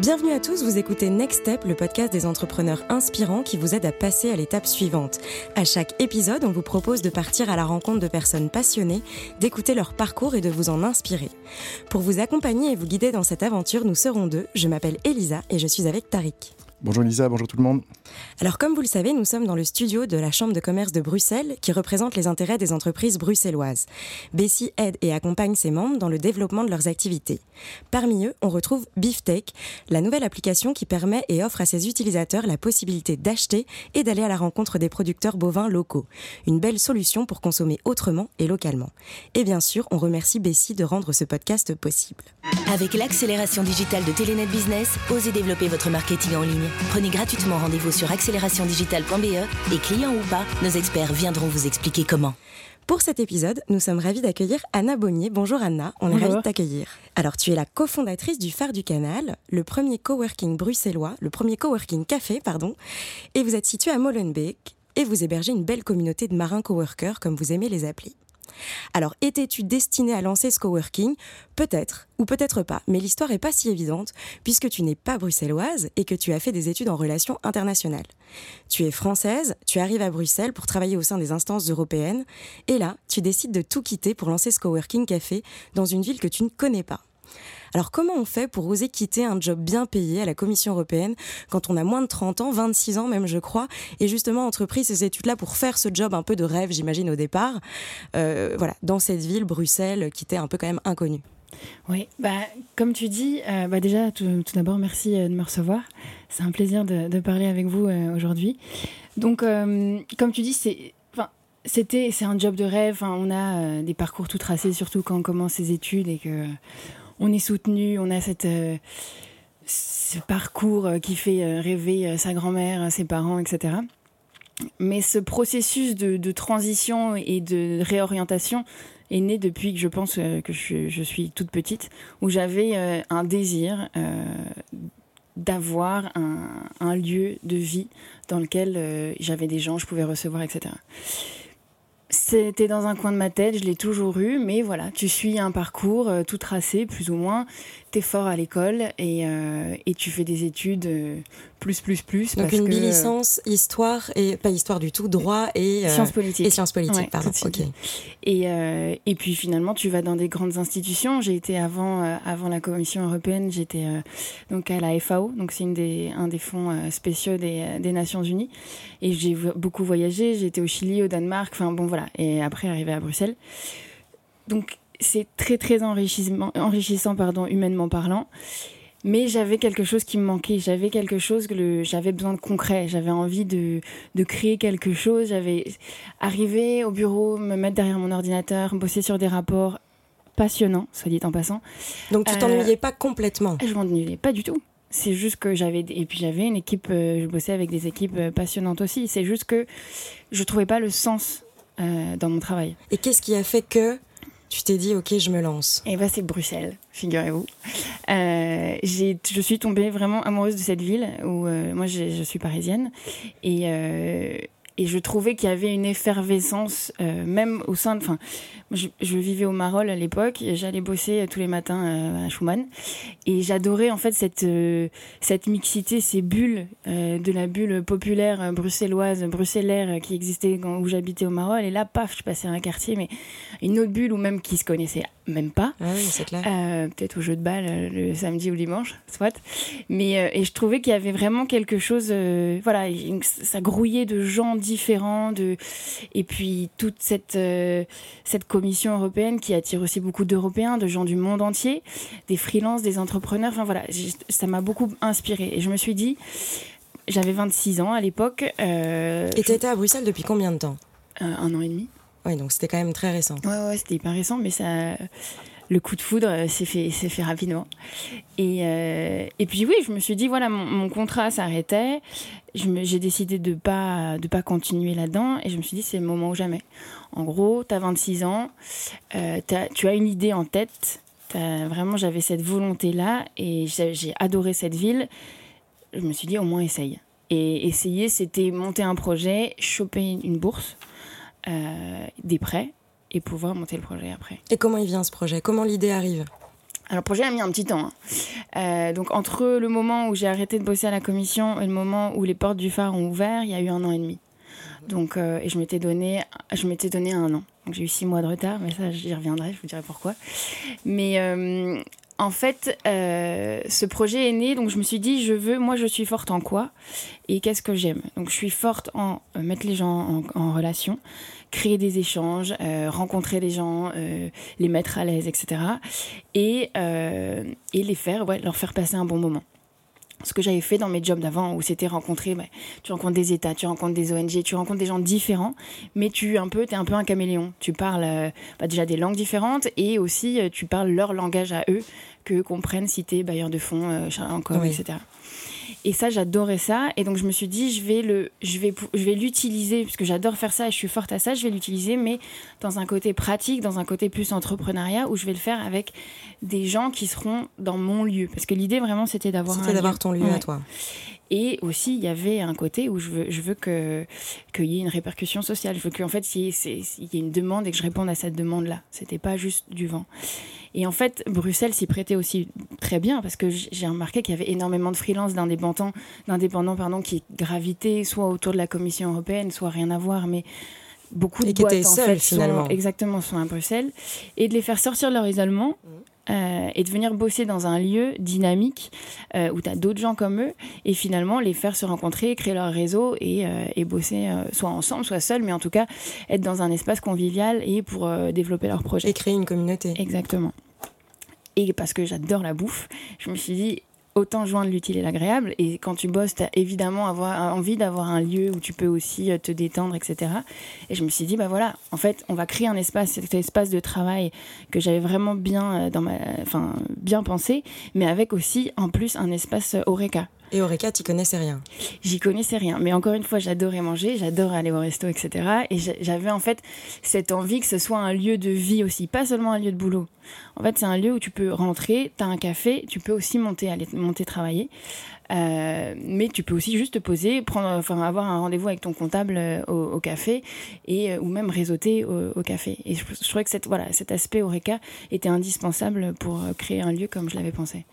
Bienvenue à tous, vous écoutez Next Step, le podcast des entrepreneurs inspirants qui vous aide à passer à l'étape suivante. À chaque épisode, on vous propose de partir à la rencontre de personnes passionnées, d'écouter leur parcours et de vous en inspirer. Pour vous accompagner et vous guider dans cette aventure, nous serons deux. Je m'appelle Elisa et je suis avec Tariq. Bonjour Lisa, bonjour tout le monde. Alors comme vous le savez, nous sommes dans le studio de la Chambre de commerce de Bruxelles qui représente les intérêts des entreprises bruxelloises. Bessie aide et accompagne ses membres dans le développement de leurs activités. Parmi eux, on retrouve Beeftech, la nouvelle application qui permet et offre à ses utilisateurs la possibilité d'acheter et d'aller à la rencontre des producteurs bovins locaux. Une belle solution pour consommer autrement et localement. Et bien sûr, on remercie Bessie de rendre ce podcast possible. Avec l'accélération digitale de Telenet Business, osez développer votre marketing en ligne. Prenez gratuitement rendez-vous sur accélérationdigitale.be et clients ou pas, nos experts viendront vous expliquer comment. Pour cet épisode, nous sommes ravis d'accueillir Anna Bonnier. Bonjour Anna, on est ravis de t'accueillir. Alors tu es la cofondatrice du Phare du Canal, le premier coworking bruxellois, le premier coworking café, pardon, et vous êtes situé à Molenbeek et vous hébergez une belle communauté de marins coworkers comme vous aimez les appeler. Alors, étais-tu destiné à lancer ce coworking? Peut-être, ou peut-être pas, mais l'histoire n'est pas si évidente, puisque tu n'es pas bruxelloise et que tu as fait des études en relations internationales. Tu es française, tu arrives à Bruxelles pour travailler au sein des instances européennes, et là, tu décides de tout quitter pour lancer ce coworking café dans une ville que tu ne connais pas. Alors comment on fait pour oser quitter un job bien payé à la Commission européenne quand on a moins de 30 ans, 26 ans même je crois, et justement entrepris ces études-là pour faire ce job un peu de rêve j'imagine au départ, euh, voilà, dans cette ville, Bruxelles, qui était un peu quand même inconnue oui, bah, comme tu dis, euh, bah déjà, tout, d'abord, merci euh, de me recevoir. C'est un plaisir de, parler avec vous aujourd'hui. Donc, comme tu dis, c'est, un job de rêve. on a des parcours tout tracés, surtout quand on commence ses études et que on est soutenu, on a cette, euh, ce parcours euh, qui fait euh, rêver sa grand-mère, ses parents, etc. Mais ce processus de, transition et de réorientation est né depuis que je pense que je, suis toute petite, où j'avais un désir d'avoir un, un, lieu de vie dans lequel j'avais des gens, je pouvais recevoir, etc. C'était dans un coin de ma tête, je l'ai toujours eu, mais voilà, tu suis un parcours euh, tout tracé, plus ou moins. Fort à l'école et, euh, et, tu fais des études euh, plus, plus, plus. Donc une licence histoire, et pas histoire du tout, droit et sciences politiques. Et sciences politiques, pardon. Et, et puis finalement, tu vas dans des grandes institutions. J'ai été avant, avant la Commission européenne, j'étais donc à la FAO, donc c'est des, un des fonds spéciaux des, des Nations Unies. Et j'ai beaucoup voyagé, été au Chili, au Danemark, enfin bon voilà et après arriver à Bruxelles. Donc c'est très très enrichissant, enrichissant pardon, humainement parlant. Mais j'avais quelque chose qui me manquait, j'avais quelque chose que j'avais besoin de concret, j'avais envie de, de, créer quelque chose, j'avais arrivé au bureau, me mettre derrière mon ordinateur, bosser sur des rapports passionnants, soit dit en passant. Donc tu t'ennuyais euh, pas complètement? Je m'ennuyais pas du tout. C'est juste que j'avais et puis j'avais une équipe, euh, je bossais avec des équipes euh, passionnantes aussi. C'est juste que je trouvais pas le sens dans mon travail. Et qu'est-ce qui a fait que tu t'es dit, ok, je me lance Et eh ben, c'est Bruxelles, figurez-vous. Euh, je suis tombée vraiment amoureuse de cette ville où euh, moi, je suis parisienne. Et, et je trouvais qu'il y avait une effervescence, même au sein de. Je, je, vivais au Marolles à l'époque, j'allais bosser tous les matins à Schumann. Et j'adorais en fait cette, cette mixité, ces bulles de la bulle populaire bruxelloise, bruxellaire qui existait où j'habitais au Marolles. Et là, paf, je passais à un quartier, mais une autre bulle ou même qui se connaissait même pas. Ah oui, c'est clair. Euh, peut-être au jeu de balle euh, le samedi ou le dimanche, soit. Mais euh, et je trouvais qu'il y avait vraiment quelque chose, voilà, ça grouillait de gens différents, de et puis toute cette cette commission européenne qui attire aussi beaucoup d'Européens, de gens du monde entier, des freelances, des entrepreneurs. Enfin voilà, ça m'a beaucoup inspiré et je me suis dit, j'avais 26 ans à l'époque. et tu étais à Bruxelles depuis combien de temps? Un an et demi. Oui, donc c'était quand même très récent. Ouais, ouais, c'était hyper récent, mais ça, le coup de foudre euh, s'est fait, fait rapidement. Et, euh, et puis oui, je me suis dit, voilà, mon, contrat s'arrêtait. j'ai décidé de pas, de pas continuer là-dedans. Et je me suis dit, c'est le moment ou jamais. En gros, tu as 26 ans, euh, tu as une idée en tête. vraiment, j'avais cette volonté-là et j'ai adoré cette ville. Je me suis dit, au moins, essaye. Et essayer, c'était monter un projet, choper une bourse. Des prêts et pouvoir monter le projet après. Et comment il vient ce projet? Comment l'idée arrive? Alors, le projet a mis un petit temps. Hein. donc, entre le moment où j'ai arrêté de bosser à la commission et le moment où les portes du phare ont ouvert, il y a eu un an et demi. Donc, et je m'étais donné, je m'étais donné un an. Donc, j'ai eu six mois de retard, mais ça, j'y reviendrai, je vous dirai pourquoi. Mais en fait, euh, ce projet est né, donc je me suis dit, je veux, moi je suis forte en quoi et qu'est-ce que j'aime? Donc je suis forte en euh, mettre les gens en, relation, créer des échanges, euh, rencontrer les gens, les mettre à l'aise, etc. Et, et les faire, ouais, leur faire passer un bon moment ce que j'avais fait dans mes jobs d'avant où c'était rencontrer bah, tu rencontres des états tu rencontres des ONG tu rencontres des gens différents mais tu un peu es un peu un caméléon tu parles euh, bah, déjà des langues différentes et aussi euh, tu parles leur langage à eux que comprennent es bailleur de fonds euh, encore etc et ça, j'adorais ça. Et donc, je me suis dit, je vais le, je vais, je vais l'utiliser puisque j'adore faire ça et je suis forte à ça. Je vais l'utiliser, mais dans un côté pratique, dans un côté plus entrepreneuriat, où je vais le faire avec des gens qui seront dans mon lieu. Parce que l'idée vraiment, c'était d'avoir. C'était d'avoir ton lieu à toi. Et aussi, il y avait un côté où je veux, je veux que qu'il y ait une répercussion sociale. Je veux qu'en fait, il y, ait, il y ait une demande et que je réponde à cette demande-là. C'était pas juste du vent. Et en fait, Bruxelles s'y prêtait aussi très bien parce que j'ai remarqué qu'il y avait énormément de freelances, d'indépendants, d'indépendants pardon, qui gravitaient soit autour de la Commission européenne, soit rien à voir, mais beaucoup de et qui étaient seuls, finalement. exactement sont à Bruxelles et de les faire sortir de leur isolement. Mmh. Euh, et de venir bosser dans un lieu dynamique euh, où tu as d'autres gens comme eux et finalement les faire se rencontrer, créer leur réseau et, euh, et bosser soit ensemble, soit seuls, mais en tout cas être dans un espace convivial et pour développer leur projet. Et créer une communauté. Exactement. Et parce que j'adore la bouffe, je me suis dit, autant joindre l'utile et l'agréable. Et quand tu bosses, tu évidemment avoir, envie d'avoir un lieu où tu peux aussi te détendre, etc. Et je me suis dit, bah voilà, en fait, on va créer un espace, cet espace de travail que j'avais vraiment bien, dans ma, enfin, bien pensé, mais avec aussi, en plus, un espace Oreca. Et Oreca, tu connaissais rien J'y connaissais rien. Mais encore une fois, j'adorais manger, j'adorais aller au resto, etc. Et j'avais en fait cette envie que ce soit un lieu de vie aussi, pas seulement un lieu de boulot. En fait, c'est un lieu où tu peux rentrer, tu as un café, tu peux aussi monter, aller monter travailler. Euh, mais tu peux aussi juste te poser, prendre, enfin, avoir un rendez-vous avec ton comptable euh, au, café et, euh, ou même réseauter au, café. Et je, je, trouvais que cette, voilà, cet aspect Oreca était indispensable pour créer un lieu comme je l'avais pensé.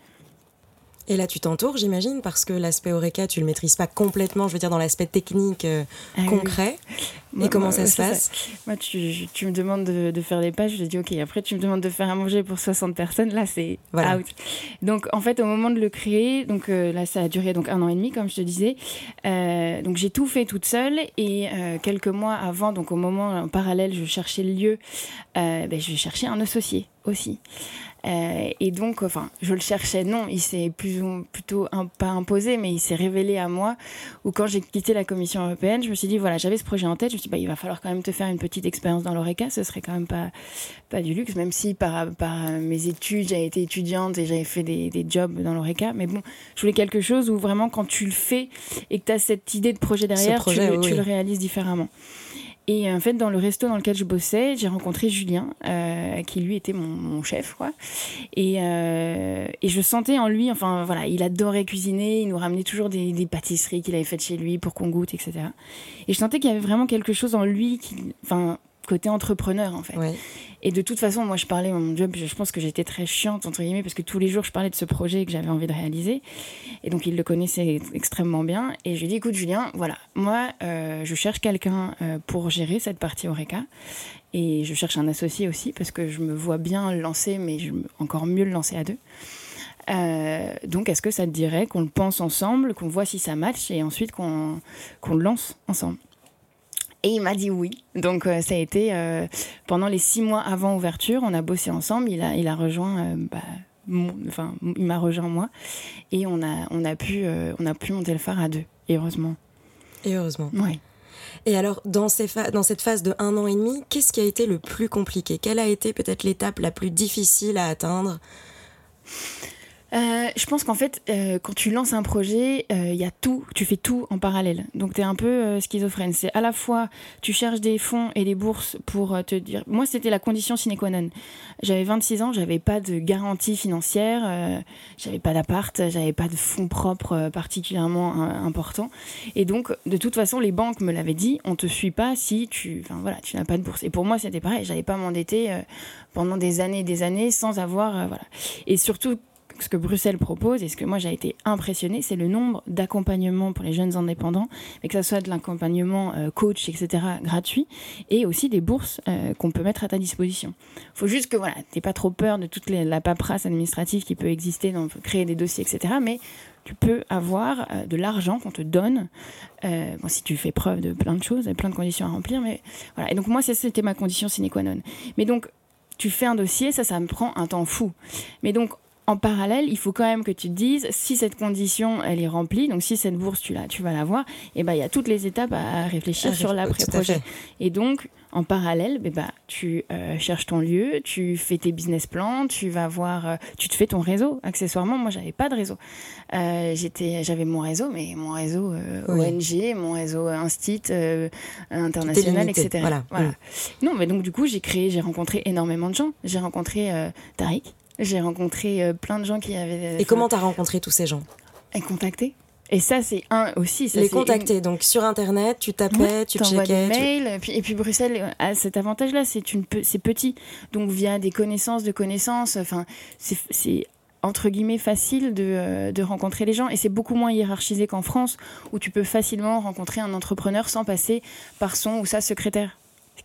Et là, tu t'entoures, j'imagine, parce que l'aspect Oreca, tu le maîtrises pas complètement, je veux dire, dans l'aspect technique euh, ah concret. et comment ça se passe? Moi, tu, tu, me demandes de, faire des pages, je dis OK. Après, tu me demandes de faire à manger pour 60 personnes, là, c'est out. Donc, en fait, au moment de le créer, donc euh, là, ça a duré donc un an et demi, comme je te disais. Euh, donc, j'ai tout fait toute seule. Et quelques mois avant, donc au moment en parallèle, je cherchais le lieu, ben, je cherchais un associé aussi. Euh, et donc, enfin, je le cherchais, non, il s'est plus plutôt pas imposé, mais il s'est révélé à moi. Ou quand j'ai quitté la Commission européenne, je me suis dit, voilà, j'avais ce projet en tête, je me suis dit, bah, il va falloir quand même te faire une petite expérience dans l'ORECA, ce serait quand même pas, pas du luxe, même si par, par mes études, j'ai été étudiante et j'avais fait des, des jobs dans l'ORECA. Mais bon, je voulais quelque chose où vraiment, quand tu le fais et que tu as cette idée de projet derrière, tu, tu le réalises différemment. Et en fait, dans le resto dans lequel je bossais, j'ai rencontré Julien, euh, qui lui était mon, chef, quoi. Et, euh, et, je sentais en lui, enfin voilà, il adorait cuisiner, il nous ramenait toujours des, des pâtisseries qu'il avait faites chez lui pour qu'on goûte, etc. Et je sentais qu'il y avait vraiment quelque chose en lui qui, enfin, côté entrepreneur en fait. Et de toute façon, moi je parlais mon job, je pense que j'étais très chiante entre guillemets parce que tous les jours je parlais de ce projet que j'avais envie de réaliser. Et donc il le connaissait extrêmement bien. Et je lui ai dit écoute Julien, voilà, moi euh, je cherche quelqu'un euh, pour gérer cette partie Oreca. Et je cherche un associé aussi parce que je me vois bien lancer, mais je, encore mieux le lancer à deux. Euh, donc, est-ce que ça te dirait qu'on le pense ensemble, qu'on voit si ça match et ensuite qu'on le lance ensemble? Et il m'a dit oui. Donc euh, ça a été euh, pendant les six mois avant ouverture, on a bossé ensemble. Il a, il a rejoint, euh, bah, enfin il m'a rejoint moi, et on a, on a pu, on a pu monter le phare à deux. Et heureusement. Et heureusement. Oui. Et alors, dans, ces dans cette phase de un an et demi, qu'est-ce qui a été le plus compliqué? Quelle a été peut-être l'étape la plus difficile à atteindre? Euh, je pense qu'en fait, euh, quand tu lances un projet, il euh, y a tout, tu fais tout en parallèle. Donc, tu es un peu schizophrène. C'est à la fois, tu cherches des fonds et des bourses pour te dire. Moi, c'était la condition sine qua non. J'avais 26 ans, j'avais pas de garantie financière, j'avais pas d'appart, j'avais pas de fonds propres particulièrement importants. Et donc, de toute façon, les banques me l'avaient dit on te suit pas si tu, enfin, voilà, tu n'as pas de bourse. Et pour moi, c'était pareil. J'allais pas m'endetter pendant des années et des années sans avoir. voilà. Et surtout, ce que Bruxelles propose et ce que moi j'ai été impressionnée, c'est le nombre d'accompagnements pour les jeunes indépendants, mais que ce soit de l'accompagnement euh, coach, etc., gratuit, et aussi des bourses euh, qu'on peut mettre à ta disposition. Il faut juste que voilà, n'aies pas trop peur de toute la paperasse administrative qui peut exister dans créer des dossiers, etc., mais tu peux avoir euh, de l'argent qu'on te donne, si tu fais preuve de plein de choses, plein de conditions à remplir, mais voilà. Et donc moi, c'était ma condition sine qua non. Mais donc, tu fais un dossier, ça, ça me prend un temps fou. Mais donc, en parallèle, il faut quand même que tu te dises si cette condition elle est remplie, donc si cette bourse tu la, tu vas l'avoir, et eh ben il y a toutes les étapes à réfléchir ah, sur l'après-projet. Et donc en parallèle, eh ben, tu euh, cherches ton lieu, tu fais tes business plans, tu vas voir, euh, tu te fais ton réseau. Accessoirement, moi j'avais pas de réseau. Euh, j'étais, j'avais mon réseau, mais mon réseau ONG, mon réseau Instit international, etc. Voilà. Non, mais donc du coup j'ai créé, j'ai rencontré énormément de gens. J'ai rencontré Tariq j'ai rencontré euh, plein de gens qui avaient. Et comment t'as rencontré tous ces gens? Et contacté. Et ça, c'est un aussi. les contacter. Donc sur Internet, tu tapais, tu checkais. des mails. Et, puis, et puis Bruxelles a cet avantage-là, c'est c'est petit. Donc via des connaissances de connaissances, enfin, c'est entre guillemets facile de, euh, de, rencontrer les gens et c'est beaucoup moins hiérarchisé qu'en France où tu peux facilement rencontrer un entrepreneur sans passer par son ou sa secrétaire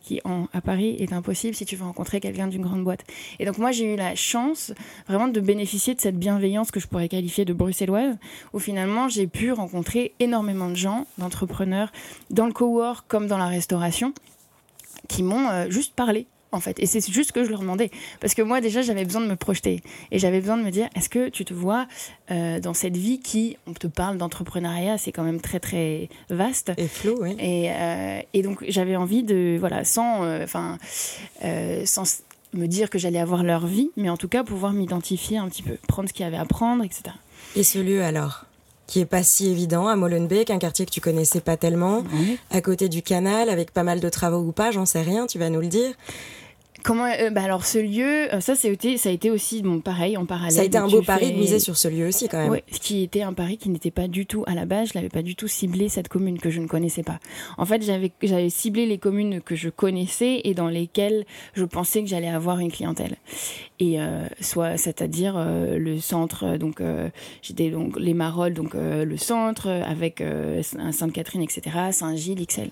qui en, à Paris est impossible si tu veux rencontrer quelqu'un d'une grande boîte. Et donc moi j'ai eu la chance vraiment de bénéficier de cette bienveillance que je pourrais qualifier de bruxelloise, où finalement j'ai pu rencontrer énormément de gens, d'entrepreneurs, dans le cowork comme dans la restauration, qui m'ont euh, juste parlé en fait. Et c'est juste ce que je leur demandais. Parce que moi, déjà, j'avais besoin de me projeter. Et j'avais besoin de me dire, est-ce que tu te vois euh, dans cette vie qui, on te parle d'entrepreneuriat, c'est quand même très, très vaste. Et flou, oui. Et, euh, et donc, j'avais envie de, voilà, sans, euh, enfin, sans me dire que j'allais avoir leur vie, mais en tout cas, pouvoir m'identifier un petit peu, prendre ce qu'il y avait à prendre, etc. Et ce lieu, alors? Qui est pas si évident à Molenbeek, un quartier que tu connaissais pas tellement, à côté du canal, avec pas mal de travaux ou pas, j'en sais rien, tu vas nous le dire. Comment euh, bah alors ce lieu, euh, ça ça a été aussi bon pareil en parallèle. Ça a été un beau pari de miser sur ce lieu aussi quand même. Oui, ce qui était un pari qui n'était pas du tout à la base, je l'avais pas du tout ciblé cette commune que je ne connaissais pas. En fait, j'avais j'avais ciblé les communes que je connaissais et dans lesquelles je pensais que j'allais avoir une clientèle. Et euh, soit c'est-à-dire le centre donc j'étais donc les Marolles donc le centre avec Sainte-Catherine etc. Saint-Gilles XL.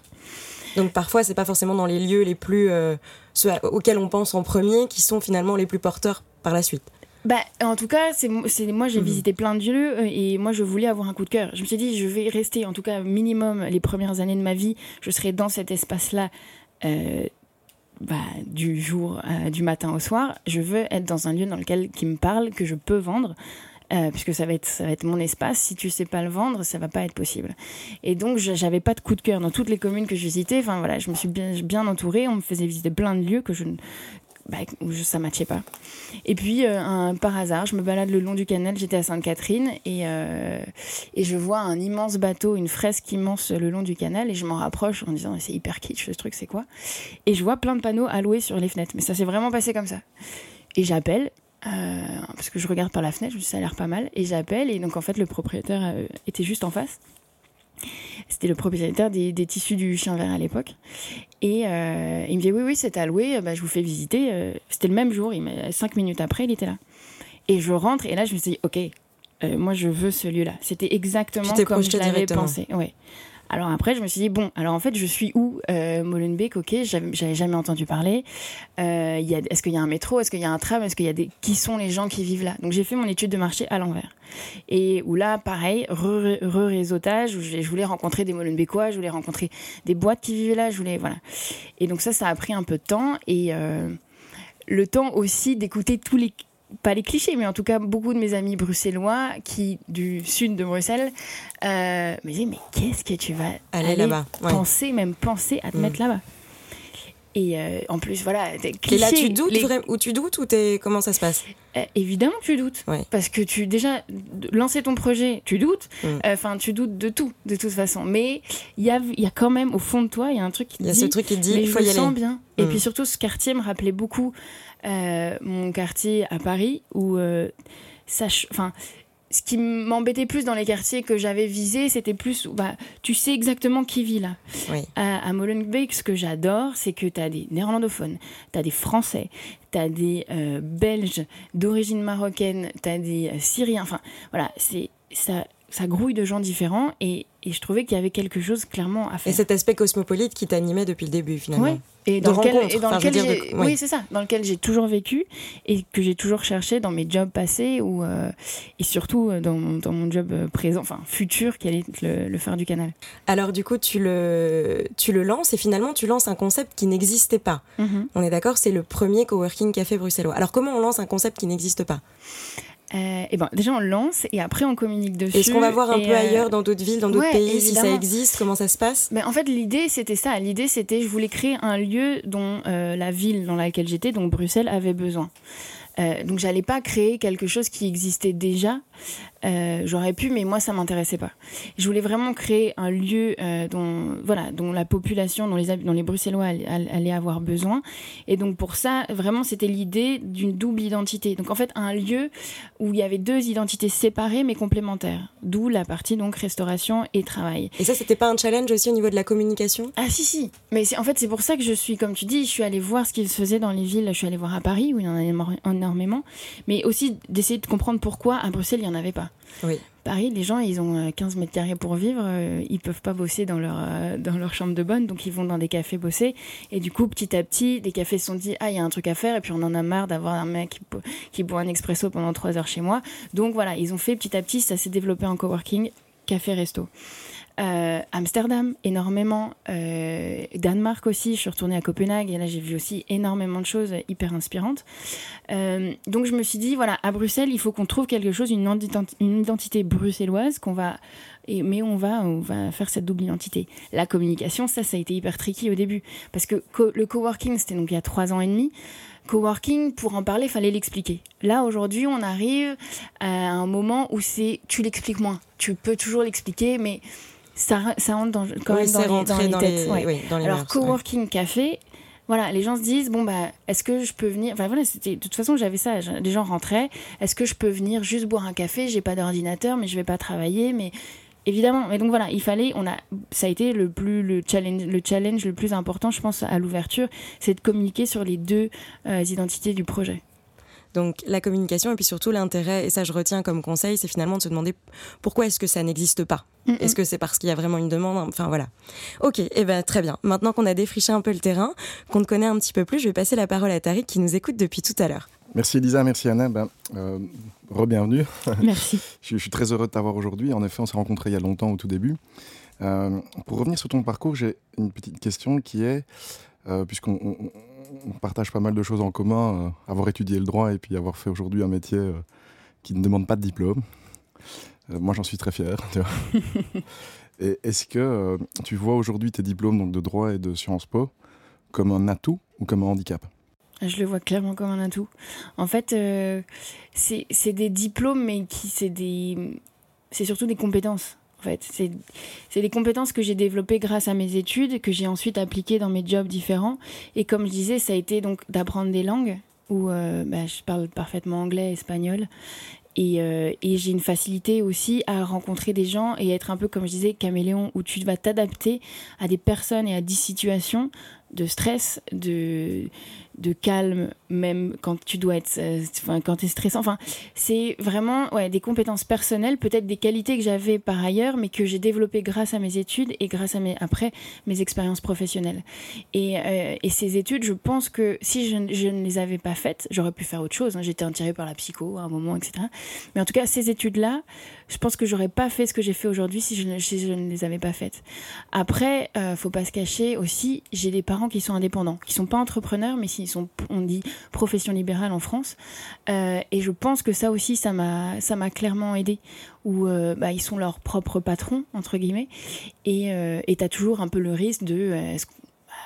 Donc parfois, c'est pas forcément dans les lieux les plus euh, ceux auxquels on pense en premier qui sont finalement les plus porteurs par la suite. Bah, en tout cas, c'est moi j'ai mhm. visité plein de lieux euh, et moi je voulais avoir un coup de cœur. Je me suis dit je vais rester en tout cas minimum les premières années de ma vie, je serai dans cet espace-là euh, bah, du jour, du matin au soir. Je veux être dans un lieu dans lequel qui me parle, que je peux vendre. Euh, puisque ça va être mon espace. Si tu sais pas le vendre, ça va pas être possible. Et donc j'avais pas de coup de cœur dans toutes les communes que je visitais. Enfin voilà, je me suis bien bien entourée. On me faisait visiter plein de lieux que je bah, où ça matchait pas. Et puis, euh, par hasard, je me balade le long du canal, j'étais à Sainte-Catherine, et, euh, et je vois un immense bateau, une fresque immense le long du canal, et je m'en rapproche en disant, c'est hyper kitsch ce truc, c'est quoi? Et je vois plein de panneaux alloués sur les fenêtres, mais ça s'est vraiment passé comme ça. Et j'appelle, euh, parce que je regarde par la fenêtre, je me dis ça a l'air pas mal, et j'appelle, et donc en fait le propriétaire euh, était juste en face. C'était le propriétaire des, tissus du chien vert à l'époque. Et euh, il me dit Oui, oui, c'est alloué, bah, je vous fais visiter. C'était le même jour, il cinq minutes après, il était là. Et je rentre, et là, je me suis dit Ok, moi, je veux ce lieu-là. C'était exactement comme je l'avais pensé. Ouais. Alors après, je me suis dit, bon, alors en fait, je suis où euh, Molenbeek, ok, j'avais jamais entendu parler. Euh, Est-ce qu'il y a un métro? Est-ce qu'il y a un tram? Est-ce qu'il y a des... Qui sont les gens qui vivent là? Donc j'ai fait mon étude de marché à l'envers. Et où là, pareil, re-réseautage, où je, voulais rencontrer des Molenbeekois, je voulais rencontrer des boîtes qui vivaient là, je voulais... Voilà. Et donc ça, ça a pris un peu de temps. Et... Euh, le temps aussi d'écouter tous les pas les clichés, mais en tout cas beaucoup de mes amis bruxellois qui du sud de Bruxelles euh, me disaient mais qu'est-ce que tu vas aller, là-bas penser, même penser à te mm. mettre là-bas. Et euh, en plus, voilà. Et là, tu doutes ou tu doutes ou es... comment ça se passe? Euh, Évidemment tu doutes. Parce que tu, déjà, lancer ton projet, tu doutes. Mm. Enfin, tu doutes de tout, de toute façon. Mais il y a, y a quand même, au fond de toi, il y a un truc qui dit. Il y a ce truc qui dit, il faut y aller. bien. Et mm. puis surtout, ce quartier me rappelait beaucoup mon quartier à Paris où. ça, enfin, ce qui m'embêtait plus dans les quartiers que j'avais visés, c'était plus, bah, tu sais exactement qui vit là. À, Molenbeek, ce que j'adore, c'est que tu as des néerlandophones, tu as des Français, tu as des euh, Belges d'origine marocaine, tu as des euh, Syriens, enfin voilà, c'est ça, ça grouille de gens différents et, et je trouvais qu'il y avait quelque chose clairement à faire. Et cet aspect cosmopolite qui t'animait depuis le début finalement. Et dans, lequel, et dans lequel oui c'est ça, dans lequel j'ai toujours vécu et que j'ai toujours cherché dans mes jobs passés ou euh, et surtout euh, dans, dans, mon job euh, présent, enfin futur, qui allait être le, le phare du canal. Alors du coup tu le tu le lances et finalement tu lances un concept qui n'existait pas. Mm-hmm. On est d'accord, c'est le premier coworking café bruxellois. Alors comment on lance un concept qui n'existe pas? Euh, et ben, déjà, on lance et après, on communique dessus. Est-ce qu'on va voir un peu euh, ailleurs, dans d'autres villes, dans d'autres pays, si ça existe Comment ça se passe? Mais En fait, l'idée, c'était ça. L'idée, c'était je voulais créer un lieu dont euh, la ville dans laquelle j'étais, donc Bruxelles, avait besoin. donc, j'allais pas créer quelque chose qui existait déjà. Euh, j'aurais pu, mais moi, ça m'intéressait pas. Je voulais vraiment créer un lieu euh, dont, voilà, dont la population, dont les, dont les Bruxellois allaient, avoir besoin. Et donc, pour ça, vraiment, c'était l'idée d'une double identité. Donc, en fait, un lieu où il y avait deux identités séparées mais complémentaires. D'où la partie, donc, restauration et travail. Et ça, c'était pas un challenge aussi au niveau de la communication? Ah, si, si. Mais en fait, c'est pour ça que je suis, comme tu dis, je suis allée voir ce qu'il se faisait dans les villes. Je suis allée voir à Paris, où il y en a énormément. Mais aussi d'essayer de comprendre pourquoi à Bruxelles, il n'y en avait pas. Paris, les gens, ils ont 15 euh, mètres carrés pour vivre, euh, ils peuvent pas bosser dans leur, euh, dans leur chambre de bonne, donc ils vont dans des cafés bosser. Et du coup, petit à petit, les cafés se sont dit, ah, il y a un truc à faire, et puis on en a marre d'avoir un mec qui, qui boit un expresso pendant 3 heures chez moi. Donc voilà, ils ont fait petit à petit, ça s'est développé en coworking, café-resto. Euh, Amsterdam, énormément. Euh, Danemark aussi, je suis retournée à Copenhague et là j'ai vu aussi énormément de choses hyper inspirantes. Euh, donc je me suis dit, voilà, à Bruxelles, il faut qu'on trouve quelque chose, une, identité bruxelloise qu'on va... Mais on va, on va faire cette double identité. La communication, ça, ça a été hyper tricky au début. Parce que le coworking, c'était donc il y a trois ans et demi coworking, pour en parler, fallait l'expliquer. Là, aujourd'hui, on arrive à un moment où c'est tu l'expliques moins. Tu peux toujours l'expliquer, mais ça, ça rentre dans, quand même dans les, têtes. Alors, coworking café, voilà, les gens se disent bon bah est-ce que je peux venir Enfin voilà, c'était de toute façon j'avais ça. Les gens rentraient. Est-ce que je peux venir juste boire un café J'ai pas d'ordinateur, mais je vais pas travailler. Mais évidemment. Mais donc voilà, il fallait. On a. Ça a été le plus le challenge le challenge le plus important, je pense, à l'ouverture, c'est de communiquer sur les deux euh, identités du projet. Donc la communication et puis surtout l'intérêt, et ça je retiens comme conseil, c'est finalement de se demander pourquoi est-ce que ça n'existe pas? Est-ce que c'est parce qu'il y a vraiment une demande? Enfin voilà. Ok, et eh ben très bien. Maintenant qu'on a défriché un peu le terrain, qu'on te connaît un petit peu plus, je vais passer la parole à Tariq qui nous écoute depuis tout à l'heure. Merci Elisa, merci Anna. Ben, euh, Re-bienvenue. Merci. je, suis très heureux de t'avoir aujourd'hui. En effet, on s'est rencontrés il y a longtemps au tout début. Euh, pour revenir sur ton parcours, j'ai une petite question qui est, euh, puisqu'on on partage pas mal de choses en commun, euh, avoir étudié le droit et puis avoir fait aujourd'hui un métier euh, qui ne demande pas de diplôme. Euh, moi, j'en suis très fier. et est-ce que tu vois aujourd'hui tes diplômes donc, de droit et de Sciences Po comme un atout ou comme un handicap? Je le vois clairement comme un atout. En fait, c'est des diplômes, mais qui c'est des, c'est surtout des compétences C'est des compétences que j'ai développées grâce à mes études, que j'ai ensuite appliquées dans mes jobs différents. Et comme je disais, ça a été donc d'apprendre des langues, où euh, bah, je parle parfaitement anglais, espagnol. Et, euh, et j'ai une facilité aussi à rencontrer des gens et être un peu, comme je disais, caméléon, où tu vas t'adapter à des personnes et à des situations de stress, de, de calme, même quand tu dois être, euh, enfin, quand es stressant. Enfin, c'est vraiment ouais, des compétences personnelles, peut-être des qualités que j'avais par ailleurs, mais que j'ai développées grâce à mes études et grâce à mes, après, mes expériences professionnelles. Et, euh, et, ces études, je pense que si je, je, ne les avais pas faites, j'aurais pu faire autre chose. Hein. J'étais attirée par la psycho à un moment, etc. Mais en tout cas, ces études-là, je pense que j'aurais pas fait ce que j'ai fait aujourd'hui si je, ne, les avais pas faites. Après, euh, faut pas se cacher aussi, j'ai des parents qui sont indépendants, qui sont pas entrepreneurs, mais s'ils sont, on dit profession libérale en France. Euh, et je pense que ça aussi, ça m'a, ça m'a clairement aidé. Où euh, bah, ils sont leurs propres patrons entre guillemets, et euh, tu as toujours un peu le risque de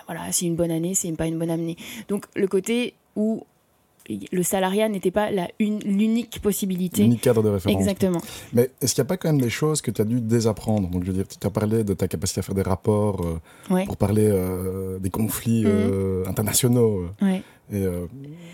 voilà, c'est une bonne année, c'est pas une bonne année. Donc le côté où le salariat n'était pas l'unique possibilité. L'unique cadre de référence. Exactement. Mais est-ce qu'il n'y a pas quand même des choses que tu as dû désapprendre? Donc, je veux dire, tu as parlé de ta capacité à faire des rapports euh, pour parler euh, des conflits mhm. euh, internationaux. Et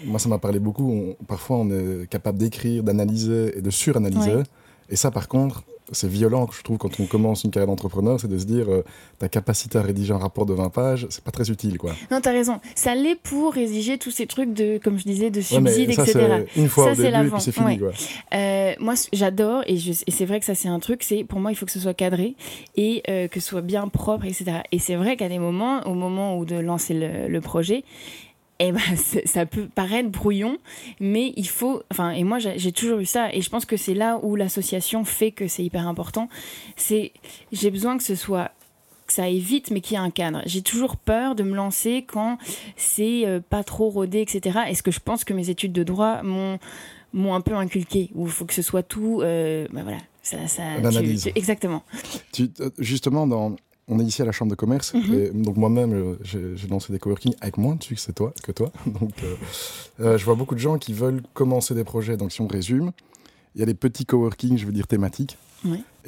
moi, ça m'a parlé beaucoup. parfois, on est capable d'écrire, d'analyser et de suranalyser. Et ça, par contre, c'est violent, je trouve, quand on commence une carrière d'entrepreneur, c'est de se dire, euh, ta capacité à rédiger un rapport de 20 pages, c'est pas très utile, quoi. Non, t'as raison. Ça l'est pour rédiger tous ces trucs de, comme je disais, de subsides, ça, etc. Une fois au début, puis c'est fini, quoi. Euh, moi, j'adore, et, c'est vrai que ça, c'est un truc, c'est, pour moi, il faut que ce soit cadré, et euh, que ce soit bien propre, etc. Et c'est vrai qu'à des moments, au moment où de lancer le, le projet, eh ben, ça peut paraître brouillon, mais il faut. Enfin, et moi, j'ai toujours eu ça, et je pense que c'est là où l'association fait que c'est hyper important. C'est, j'ai besoin que ce soit que ça aille vite, mais qu'il y ait un cadre. J'ai toujours peur de me lancer quand c'est euh, pas trop rodé, etc. Et ce que je pense que mes études de droit m'ont m'ont un peu inculqué, où il faut que ce soit tout. Euh, ben voilà, ça, ça exactement. Tu, euh, justement, dans, on est ici à la chambre de commerce mhm. et donc moi-même euh, j'ai lancé des coworking avec moins de succès toi, que toi. Donc euh, euh, je vois beaucoup de gens qui veulent commencer des projets. Donc si on résume, il y a les petits coworking, je veux dire thématiques.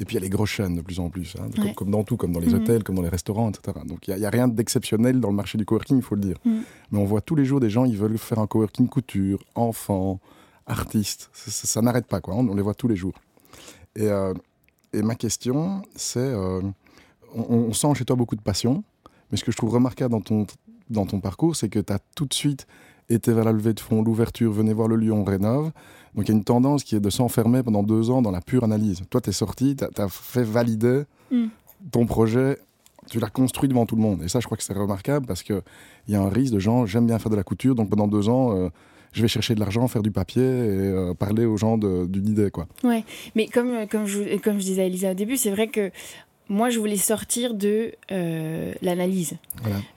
Et puis il y a les grosses chaînes de plus en plus, hein, comme, dans tout, comme dans les mhm. hôtels, comme dans les restaurants, etc. Donc il n'y a, rien d'exceptionnel dans le marché du coworking, il faut le dire. Mhm. Mais on voit tous les jours des gens, ils veulent faire un coworking couture, enfants, artistes. Ça, n'arrête pas, quoi. On, les voit tous les jours. Et, et ma question, c'est on, sent chez toi beaucoup de passion, mais ce que je trouve remarquable dans ton, dans ton parcours, c'est que tu as tout de suite été vers la levée de fonds, l'ouverture, venez voir le Lyon, rénove. Donc il y a une tendance qui est de s'enfermer pendant deux ans dans la pure analyse. Toi, tu es sorti, tu as, fait valider mm. ton projet, tu l'as construit devant tout le monde. Et ça, je crois que c'est remarquable parce qu'il y a un risque de gens, j'aime bien faire de la couture, donc pendant deux ans, euh, je vais chercher de l'argent, faire du papier et euh, parler aux gens d'une idée. Quoi. Ouais, mais comme, comme, je, comme je disais à Elisa au début, c'est vrai que moi, je voulais sortir de euh, l'analyse.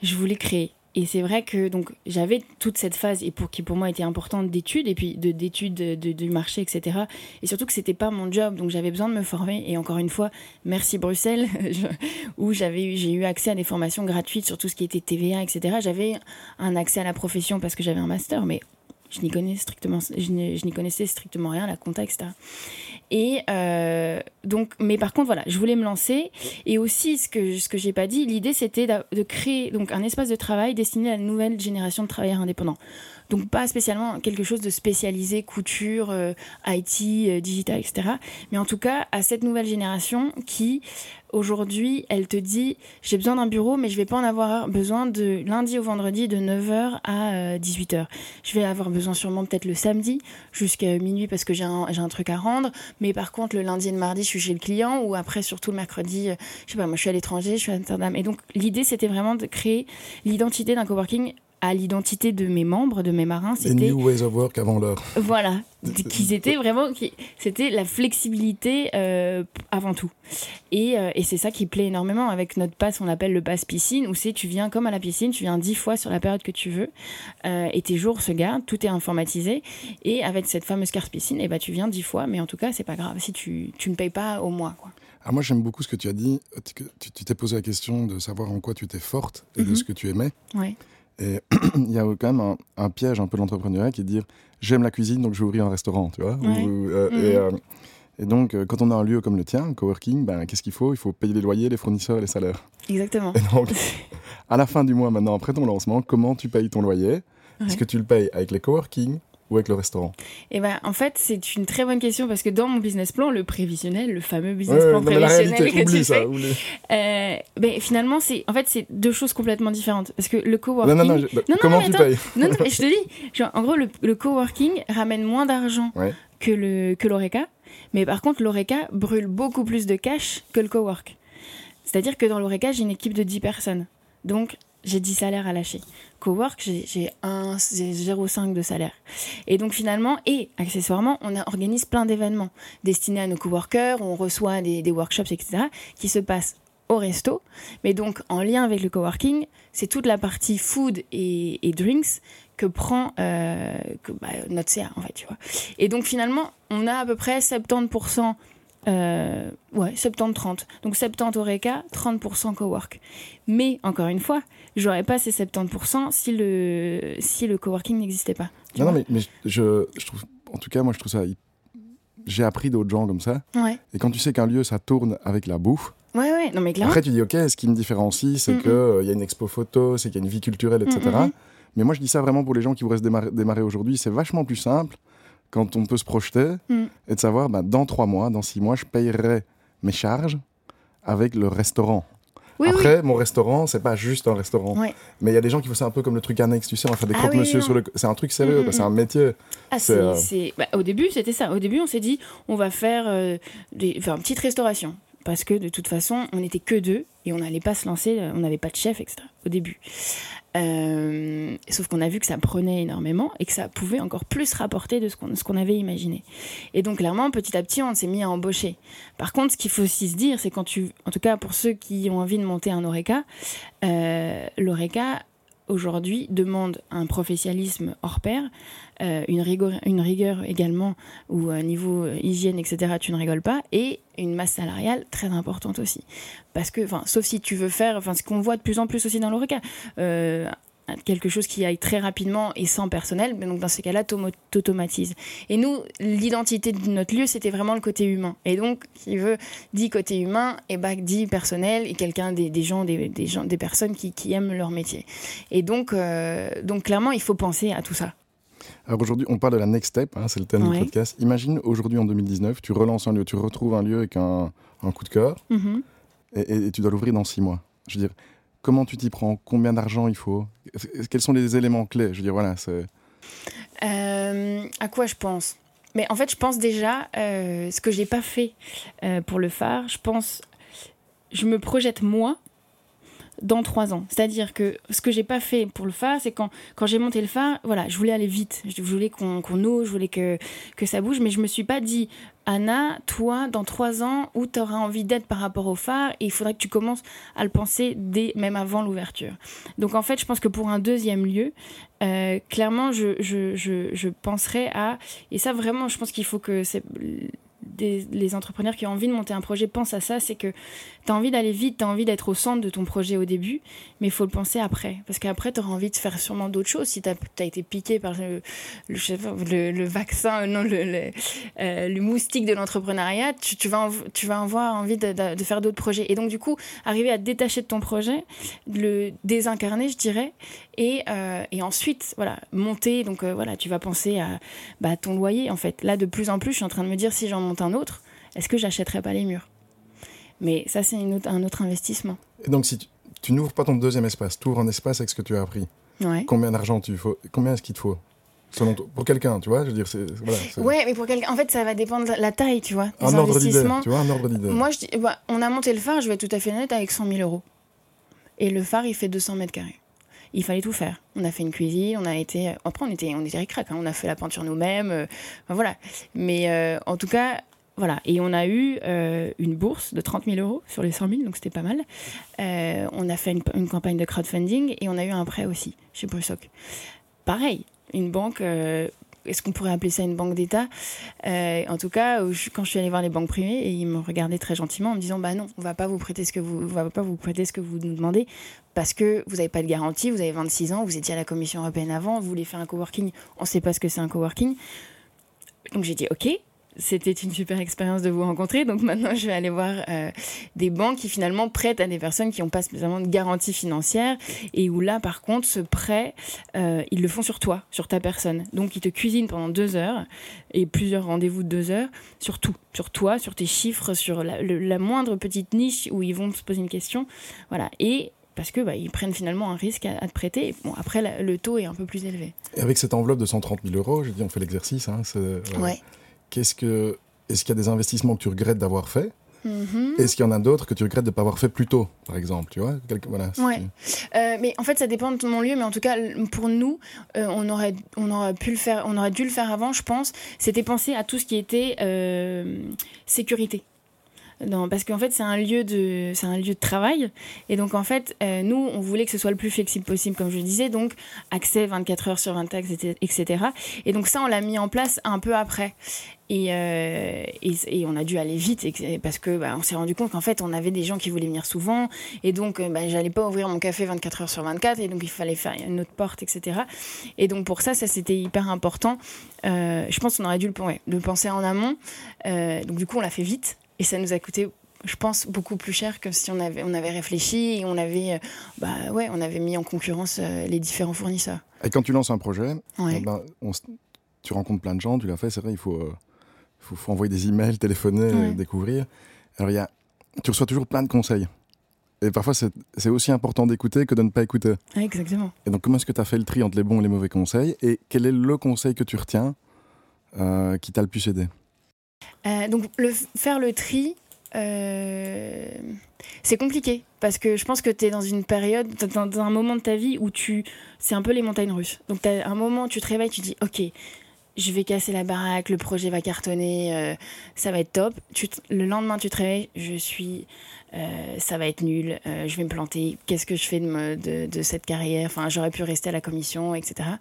Je voulais créer. Et c'est vrai que donc j'avais toute cette phase et pour qui pour moi était importante d'études et puis de d'études du marché etc et surtout que c'était pas mon job donc j'avais besoin de me former et encore une fois merci Bruxelles où j'avais j'ai eu accès à des formations gratuites sur tout ce qui était TVA etc j'avais un accès à la profession parce que j'avais un master mais je n'y connaissais strictement, je n'y connaissais strictement rien, la compta, etc. Et euh, donc, mais par contre, voilà, je voulais me lancer. Et aussi, ce que ce que j'ai pas dit, l'idée c'était de créer donc un espace de travail destiné à la nouvelle génération de travailleurs indépendants. Donc pas spécialement quelque chose de spécialisé, couture, euh, IT, euh, digital, etc. Mais en tout cas à cette nouvelle génération qui aujourd'hui, elle te dit j'ai besoin d'un bureau, mais je vais pas en avoir besoin de lundi au vendredi de 9h à 18h. Euh, je vais avoir besoin sûrement peut-être le samedi jusqu'à minuit parce que j'ai un, un, truc à rendre. Mais par contre, le lundi et le mardi, je suis chez le client ou après, surtout le mercredi, je sais pas, moi je suis à l'étranger, je suis à Amsterdam. Et donc l'idée, c'était vraiment de créer l'identité d'un coworking à l'identité de mes membres, de mes marins. C'était New Ways of Work avant l'heure. Voilà, qu'ils étaient vraiment, c'était la flexibilité euh, avant tout. Et, euh, et c'est ça qui plaît énormément avec notre pass, on appelle le pass piscine, où c'est tu viens comme à la piscine, tu viens dix fois sur la période que tu veux, euh, et tes jours se gardent, tout est informatisé. Et avec cette fameuse carte piscine, et eh ben, tu viens dix fois, mais en tout cas, c'est pas grave si tu, tu ne payes pas au mois. Quoi. Alors moi j'aime beaucoup ce que tu as dit, tu t'es posé la question de savoir en quoi tu étais forte et de mhm. ce que tu aimais. Ouais. Et il y a quand même un, piège un peu de l'entrepreneuriat qui est de dire j'aime la cuisine donc je vais ouvrir un restaurant, tu vois. Euh, mhm. euh, et, donc euh, quand on a un lieu comme le tien, un coworking, ben, qu'est-ce qu'il faut? Il faut payer les loyers, les fournisseurs et les salaires. Exactement. Et donc à la fin du mois maintenant, après ton lancement, comment tu payes ton loyer? Est-ce que tu le payes avec les coworking? Ou avec le restaurant Eh ben, en fait, c'est une très bonne question parce que dans mon business plan, le prévisionnel, le fameux business plan prévisionnel que tu fais, euh, ben, finalement, c'est en fait c'est deux choses complètement différentes parce que le coworking. Non, non, non, bah, comment tu payes Non, non, je te dis, en gros, le, coworking ramène moins d'argent que le que l'oreca, mais par contre, l'oreca brûle beaucoup plus de cash que le cowork. C'est-à-dire que dans l'oreca, j'ai une équipe de 10 personnes. Donc, j'ai 10 salaires à lâcher. Cowork, j'ai 0,5 de salaire. Et donc finalement, et accessoirement, on organise plein d'événements destinés à nos coworkers, on reçoit des, workshops, etc., qui se passent au resto. Mais donc, en lien avec le coworking, c'est toute la partie food et, drinks que prend euh, bah, notre CA, en fait, tu vois. Et donc finalement, on a à peu près 70% euh, ouais, 70-30. Donc 70 Oreca, 30% cowork. Mais encore une fois, j'aurais pas ces 70% si le, si le coworking n'existait pas. Non, non, mais, mais je, je, trouve, en tout cas, moi je trouve ça. J'ai appris d'autres gens comme ça. Ouais. Et quand tu sais qu'un lieu ça tourne avec la bouffe, Ouais, ouais, non, mais clairement. après tu dis ok, ce qui me différencie, c'est Mm, qu'il il y a une expo photo, c'est qu'il y a une vie culturelle, etc. Mm. Mais moi je dis ça vraiment pour les gens qui voudraient se démarrer, démarrer aujourd'hui, c'est vachement plus simple quand on peut se projeter Mm. et de savoir bah, dans trois mois, dans six mois, je payerai mes charges avec le restaurant. Oui, oui. Après, mon restaurant, c'est pas juste un restaurant. Mais il y a des gens qui font ça un peu comme le truc annexe, tu sais, on va faire des Ah croque-monsieur sur le. C'est un truc sérieux, Mm, mm, c'est un métier. Ah, euh, bah, au début, c'était ça. Au début, on s'est dit, on va faire euh, des... enfin, une petite restauration. Parce que de toute façon, on n'était que deux et on n'allait pas se lancer, euh, on n'avait pas de chef, etc. au début. Euh, sauf qu'on a vu que ça prenait énormément et que ça pouvait encore plus rapporter de ce qu'on, avait imaginé. Et donc, clairement, petit à petit, on s'est mis à embaucher. Par contre, ce qu'il faut aussi se dire, c'est quand tu. En tout cas, pour ceux qui ont envie de monter un Oreca, euh, l'Oreca, aujourd'hui, demande un professionnalisme hors pair, euh, une, rigueur, une rigueur également, où euh, niveau hygiène, etc., tu ne rigoles pas, et une masse salariale très importante aussi. Parce que, enfin, sauf si tu veux faire, enfin, ce qu'on voit de plus en plus aussi dans l'ORECA, euh, quelque chose qui aille très rapidement et sans personnel, mais donc dans ces cas-là, t'automatises. Et nous, l'identité de notre lieu, c'était vraiment le côté humain. Et donc, qui veut dit côté humain, et bah dit personnel et quelqu'un des, des, gens, des, des gens, des personnes qui, qui, aiment leur métier. Et donc, euh, donc clairement, il faut penser à tout ça. Alors aujourd'hui, on parle de la next step, hein, c'est le thème Ouais. du podcast. Imagine aujourd'hui en 2019, tu relances un lieu, tu retrouves un lieu avec un, un coup de cœur Mhm. et, et- et tu dois l'ouvrir dans six mois. Je veux dire, comment tu t'y prends Combien d'argent il faut Quels sont les éléments clés? Je veux dire, voilà. Euh, à quoi je pense? Mais en fait, je pense déjà, euh, ce que j'ai pas fait euh, pour le phare, je pense, je me projette moi dans trois ans. C'est-à-dire que ce que j'ai pas fait pour le phare, c'est quand, quand j'ai monté le phare, voilà, je voulais aller vite, je voulais qu'on qu'on ose, je voulais que, que ça bouge, mais je me suis pas dit, Anna, toi, dans trois ans, où tu auras envie d'être par rapport au phare, il faudrait que tu commences à le penser dès, même avant l'ouverture. Donc en fait, je pense que pour un deuxième lieu, euh, clairement, je, je, je, je penserais à... Et ça, vraiment, je pense qu'il faut que des, les entrepreneurs qui ont envie de monter un projet pensent à ça, c'est que tu as envie d'aller vite, tu as envie d'être au centre de ton projet au début, mais il faut le penser après. Parce qu'après, tu auras envie de faire sûrement d'autres choses. Si tu as, été piqué par le, le, vaccin, euh, non, euh, le moustique de l'entrepreneuriat, tu, vas tu vas avoir envie de, de- faire d'autres projets. Et donc, du coup, arriver à te détacher de ton projet, le désincarner, je dirais, et, euh, et ensuite, voilà, monter. Donc, voilà, tu vas penser à bah, ton loyer, en fait. Là, de plus en plus, je suis en train de me dire, si j'en monte un autre, est-ce que j'achèterais pas les murs? Mais ça, c'est une autre- un autre investissement. Et donc, si tu, tu n'ouvres pas ton deuxième espace, tu ouvres un espace avec ce que tu as appris. Ouais. Combien d'argent tu faut Combien est-ce qu'il te faut? Selon pour quelqu'un, tu vois, je veux dire, c'est voilà, Ouais, mais pour quelqu'un, en fait, ça va dépendre de la taille, tu vois. un ordre d'idée, tu vois, un ordre d'idée. Moi, je dis, bah, on a monté le phare, je vais être tout à fait honnête, avec 100 000 euros. Et le phare, il fait 200 mètres carrés. Il fallait tout faire. On a fait une cuisine, on a été. Après, on était, on était ric-rac, hein, on a fait la peinture nous-mêmes. euh, voilà. Mais euh, en tout cas, voilà. Et on a eu euh, une bourse de 30 000 euros sur les 100 000, donc c'était pas mal. On a fait une, une campagne de crowdfunding et on a eu un prêt aussi chez Brussoc. Pareil, une banque. Est-ce qu'on pourrait appeler ça une banque d'État Euh, En tout cas, je- quand je suis allée voir les banques privées, et ils me regardaient très gentiment en me disant bah non, on va pas vous prêter ce que vous, on va pas vous prêter ce que vous nous demandez parce que vous n'avez pas de garantie, vous avez 26 ans, vous étiez à la Commission européenne avant, vous voulez faire un coworking, on ne sait pas ce que c'est un coworking. Donc j'ai dit ok. C'était une super expérience de vous rencontrer. Donc maintenant, je vais aller voir euh, des banques qui finalement prêtent à des personnes qui n'ont pas spécialement de garantie financière et où là, par contre, ce prêt, euh, ils le font sur toi, sur ta personne. Donc, ils te cuisinent pendant deux heures et plusieurs rendez-vous de deux heures sur tout, sur toi, sur tes chiffres, sur la, le- la moindre petite niche où ils vont se poser une question. Voilà. Et parce que bah, ils prennent finalement un risque à, à te prêter. Bon, après, la- le taux est un peu plus élevé. Et avec cette enveloppe de 130 000 euros, je dis, on fait l'exercice. Hein, euh, Ouais. Qu'est-ce que, est-ce qu'il y a des investissements que tu regrettes d'avoir fait Mhm. Est-ce qu'il y en a d'autres que tu regrettes de ne pas avoir fait plus tôt, par exemple, tu vois Quelque- voilà, Ouais. tu- Euh, mais en fait, ça dépend de mon lieu. Mais en tout cas, pour nous, euh, on aurait, on aurait pu le faire, on aurait dû le faire avant, je pense. C'était penser à tout ce qui était euh, sécurité. Parce qu'en fait c'est un lieu de c'est un lieu de travail. Et donc en fait euh, nous on voulait que ce soit le plus flexible possible comme je le disais. Donc accès 24 heures sur 24 etc et donc ça on l'a mis en place un peu après. Et, euh, et, on a dû aller vite parce que bah, on s'est rendu compte qu'en fait on avait des gens qui voulaient venir souvent. Et donc bah, j'allais pas ouvrir mon café 24 heures sur 24 et donc il fallait faire une autre porte etc et donc pour ça ça c'était hyper important. Je pense qu'on aurait dû le penser en amont. Donc du coup on l'a fait vite et ça nous a coûté je pense beaucoup plus cher que si on avait on avait réfléchi et on avait euh, bah ouais on avait mis en concurrence euh, les différents fournisseurs. Et quand tu lances un projet, eh ben, tu rencontres plein de gens, tu l'as fait, c'est vrai, il faut, euh, faut, faut envoyer des emails, téléphoner, découvrir. Alors il y a, tu reçois toujours plein de conseils. Et parfois, c'est aussi important d'écouter que de ne pas écouter. exactement. Et donc, comment est-ce que tu as fait le tri entre les bons et les mauvais conseils? Et quel est le conseil que tu retiens qui t'a le plus aidé? Euh, donc faire le tri, euh, c'est compliqué parce que je pense que tu es dans une période, dans, un moment de ta vie où tu, c'est un peu les montagnes russes. Donc tu as un moment tu te réveilles, tu dis ok, je vais casser la baraque, le projet va cartonner, euh, ça va être top. le lendemain tu te réveilles, je suis, ça va être nul, je vais me planter. Qu'est-ce que je fais de, de cette carrière? Enfin, j'aurais pu rester à la commission, etc.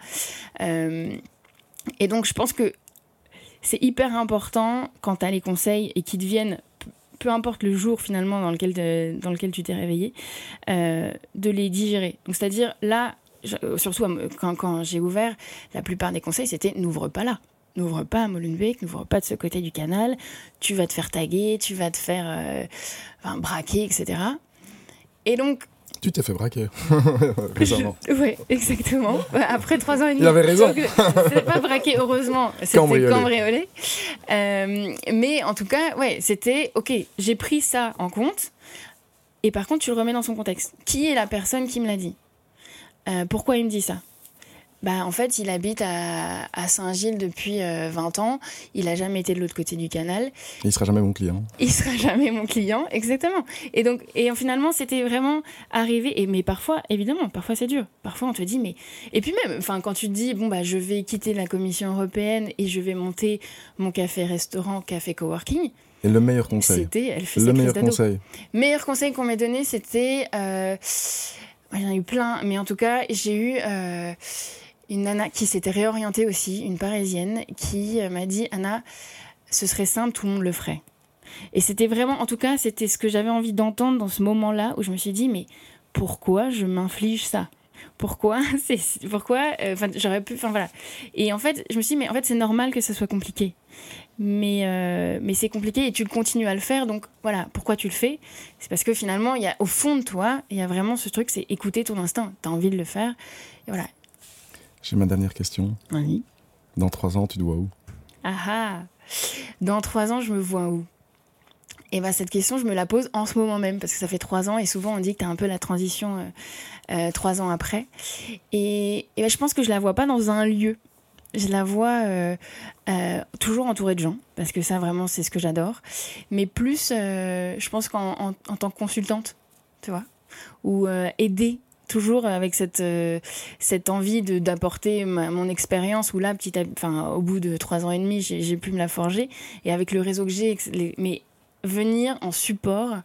et donc je pense que c'est hyper important quand tu as les conseils et qui deviennent peu importe le jour finalement dans lequel, dans lequel tu t'es réveillé, euh, de les digérer. Donc c'est-à-dire là, surtout quand, quand j'ai ouvert, la plupart des conseils c'était n'ouvre pas là. N'ouvre pas à Molenbeek, n'ouvre pas de ce côté du canal, tu vas te faire taguer, tu vas te faire euh, braquer, etc. Et donc, tu t'es fait braquer récemment. Oui, exactement. Après trois ans et demi. Il avait raison. C'est pas braqué, heureusement. C'était cambriolé. Euh, mais en tout cas, ouais, c'était OK, j'ai pris ça en compte. Et par contre, tu le remets dans son contexte. Qui est la personne qui me l'a dit? Euh, Pourquoi il me dit ça? Bah, en fait, il habite à, Saint-Gilles depuis 20 euh, ans. Il a jamais été de l'autre côté du canal. il sera jamais mon client. Il sera jamais mon client, exactement. Et donc, et finalement, c'était vraiment arrivé. Et mais parfois, évidemment, parfois c'est dur. Parfois, on te dit, mais et puis même, enfin, quand tu te dis, bon bah, je vais quitter la Commission européenne et je vais monter mon café-restaurant, café coworking. Et le meilleur conseil. C'était, elle fait le meilleur conseil. Meilleur conseil qu'on m'ait donné, c'était, euh, il y en a eu plein, mais en tout cas, j'ai eu. Euh, une nana qui s'était réorientée aussi, une parisienne, qui euh, m'a dit Anna, ce serait simple, tout le monde le ferait. Et c'était vraiment, en tout cas, c'était ce que j'avais envie d'entendre dans ce moment-là où je me suis dit mais pourquoi je m'inflige ça? Pourquoi c'est pourquoi euh, enfin j'aurais pu enfin voilà. Et en fait je me suis dit mais en fait c'est normal que ça soit compliqué. Mais euh, mais c'est compliqué et tu continues à le faire donc voilà pourquoi tu le fais? C'est parce que finalement il y a au fond de toi il y a vraiment ce truc c'est écouter ton instinct. Tu as envie de le faire et voilà j'ai ma dernière question. Oui. Dans trois ans, tu te vois où? Ah ah Dans trois ans, je me vois où? Et eh ben, cette question, je me la pose en ce moment même, parce que ça fait trois ans, et souvent on dit que tu as un peu la transition euh, euh, trois ans après. Et, et ben, je pense que je la vois pas dans un lieu. Je la vois euh, toujours entourée de gens, parce que ça vraiment c'est ce que j'adore. Mais plus, je pense qu'en en, tant que consultante, tu vois, ou aider toujours avec cette, euh, cette envie d'apporter mon expérience, où là, petit enfin, au bout de trois ans et demi, j'ai pu me la forger. Et avec le réseau que j'ai, mais venir en support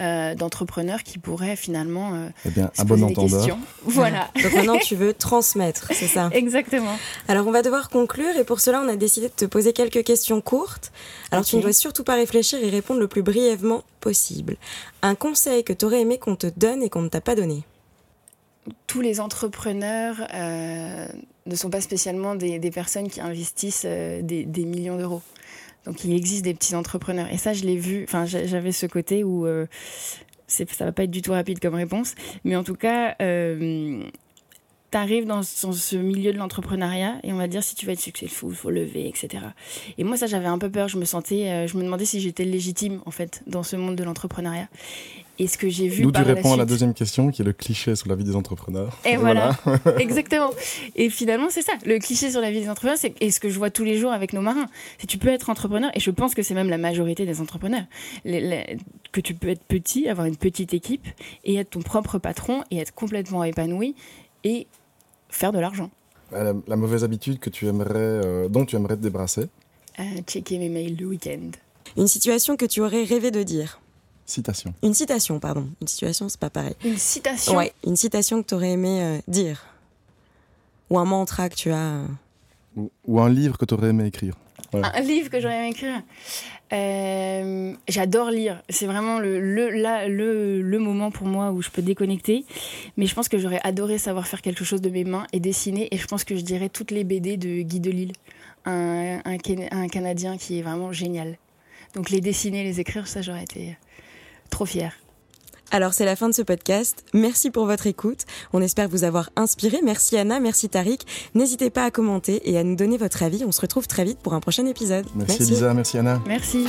euh, d'entrepreneurs qui pourraient finalement euh, eh bien, un bon entendeur. Voilà. Donc maintenant tu veux transmettre, c'est ça? Exactement. Alors on va devoir conclure et pour cela on a décidé de te poser quelques questions courtes. Alors tu ne dois surtout pas réfléchir et répondre le plus brièvement possible. Un conseil que tu aurais aimé qu'on te donne et qu'on ne t'a pas donné? Tous les entrepreneurs euh, ne sont pas spécialement des, personnes qui investissent euh, des, millions d'euros. Donc il existe des petits entrepreneurs. Et ça, je l'ai vu. Enfin, j'avais ce côté où euh, ça va pas être du tout rapide comme réponse. Mais en tout cas, euh, tu arrives dans, ce milieu de l'entrepreneuriat et on va dire si tu veux être successful, il faut lever, etc. Et moi, ça, j'avais un peu peur. Je me sentais, je me demandais si j'étais légitime, en fait, dans ce monde de l'entrepreneuriat. Et ce que j'ai vu. D'où tu réponds à la deuxième question, qui est le cliché sur la vie des entrepreneurs. Et, voilà, exactement. Et finalement, c'est ça. Le cliché sur la vie des entrepreneurs, c'est et ce que je vois tous les jours avec nos marins. C'est tu peux être entrepreneur, et je pense que c'est même la majorité des entrepreneurs, que tu peux être petit, avoir une petite équipe, et être ton propre patron, et être complètement épanoui, et faire de l'argent. La, mauvaise habitude que tu aimerais, euh, dont tu aimerais te débarrasser euh, Checker mes mails le week-end. Une situation que tu aurais rêvé de dire. Citation. Une citation, pardon. Une situation, c'est pas pareil. Une citation Ouais, une citation que tu aurais aimé euh, dire. Ou un mantra que tu as. Ou, ou un livre que tu aurais aimé écrire. Voilà. Un livre que j'aurais aimé écrire. Euh, J'adore lire. C'est vraiment le, le, la- le, le moment pour moi où je peux déconnecter. Mais je pense que j'aurais adoré savoir faire quelque chose de mes mains et dessiner. Et je pense que je dirais toutes les BD de Guy Delisle, un, un, Ken- un Canadien qui est vraiment génial. Donc les dessiner, les écrire, ça j'aurais été trop fière. Alors c'est la fin de ce podcast. Merci pour votre écoute. On espère vous avoir inspiré. Merci Anna, merci Tariq. N'hésitez pas à commenter et à nous donner votre avis. On se retrouve très vite pour un prochain épisode. Merci, Elisa, merci Anna. Merci.